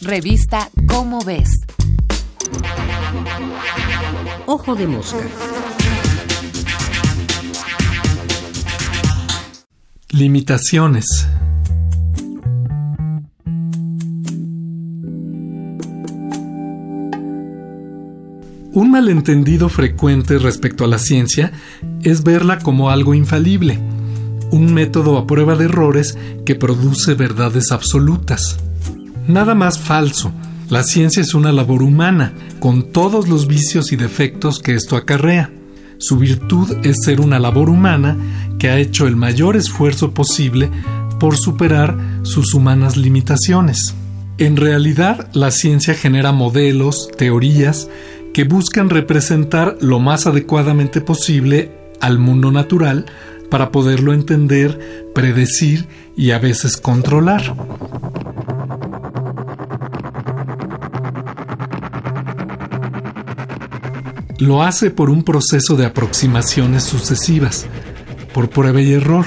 Revista Cómo ves. Ojo de mosca. Limitaciones. Un malentendido frecuente respecto a la ciencia es verla como algo infalible, un método a prueba de errores que produce verdades absolutas. Nada más falso. La ciencia es una labor humana, con todos los vicios y defectos que esto acarrea. Su virtud es ser una labor humana que ha hecho el mayor esfuerzo posible por superar sus humanas limitaciones. En realidad, la ciencia genera modelos, teorías, que buscan representar lo más adecuadamente posible al mundo natural para poderlo entender, predecir y a veces controlar. Lo hace por un proceso de aproximaciones sucesivas, por prueba y error,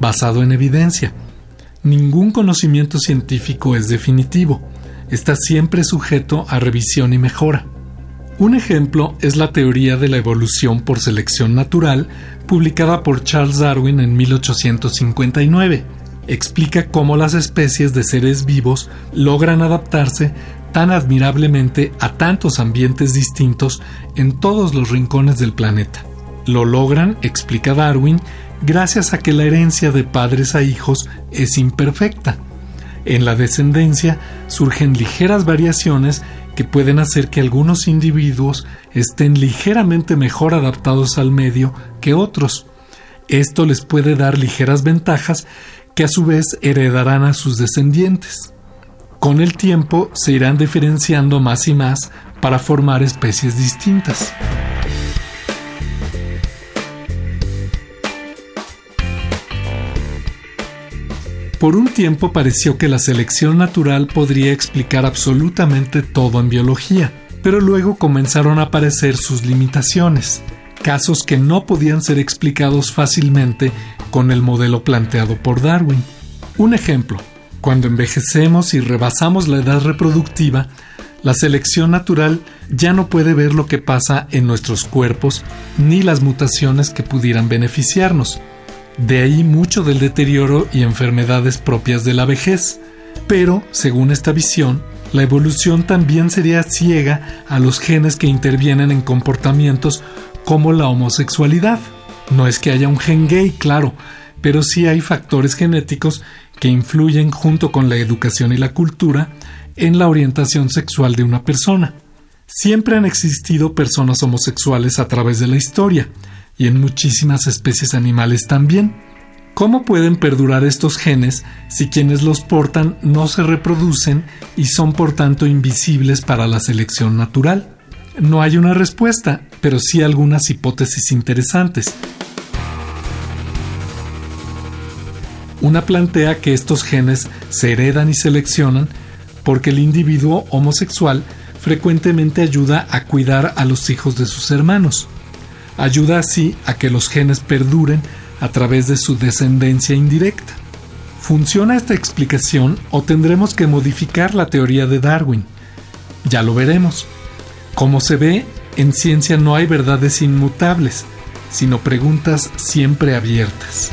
basado en evidencia. Ningún conocimiento científico es definitivo, está siempre sujeto a revisión y mejora. Un ejemplo es la teoría de la evolución por selección natural, publicada por Charles Darwin en 1859. Explica cómo las especies de seres vivos logran adaptarse tan admirablemente a tantos ambientes distintos en todos los rincones del planeta. Lo logran, explica Darwin, gracias a que la herencia de padres a hijos es imperfecta. En la descendencia surgen ligeras variaciones que pueden hacer que algunos individuos estén ligeramente mejor adaptados al medio que otros. Esto les puede dar ligeras ventajas que a su vez heredarán a sus descendientes. Con el tiempo se irán diferenciando más y más para formar especies distintas. Por un tiempo pareció que la selección natural podría explicar absolutamente todo en biología, pero luego comenzaron a aparecer sus limitaciones, casos que no podían ser explicados fácilmente con el modelo planteado por Darwin. Un ejemplo, cuando envejecemos y rebasamos la edad reproductiva, la selección natural ya no puede ver lo que pasa en nuestros cuerpos ni las mutaciones que pudieran beneficiarnos. De ahí mucho del deterioro y enfermedades propias de la vejez. Pero, según esta visión, la evolución también sería ciega a los genes que intervienen en comportamientos como la homosexualidad. No es que haya un gen gay, claro, pero sí hay factores genéticos que influyen junto con la educación y la cultura en la orientación sexual de una persona. Siempre han existido personas homosexuales a través de la historia, y en muchísimas especies animales también. ¿Cómo pueden perdurar estos genes si quienes los portan no se reproducen y son por tanto invisibles para la selección natural? No hay una respuesta, pero sí algunas hipótesis interesantes. Una plantea que estos genes se heredan y seleccionan porque el individuo homosexual frecuentemente ayuda a cuidar a los hijos de sus hermanos. Ayuda así a que los genes perduren a través de su descendencia indirecta. ¿Funciona esta explicación o tendremos que modificar la teoría de Darwin? Ya lo veremos. Como se ve, en ciencia no hay verdades inmutables, sino preguntas siempre abiertas.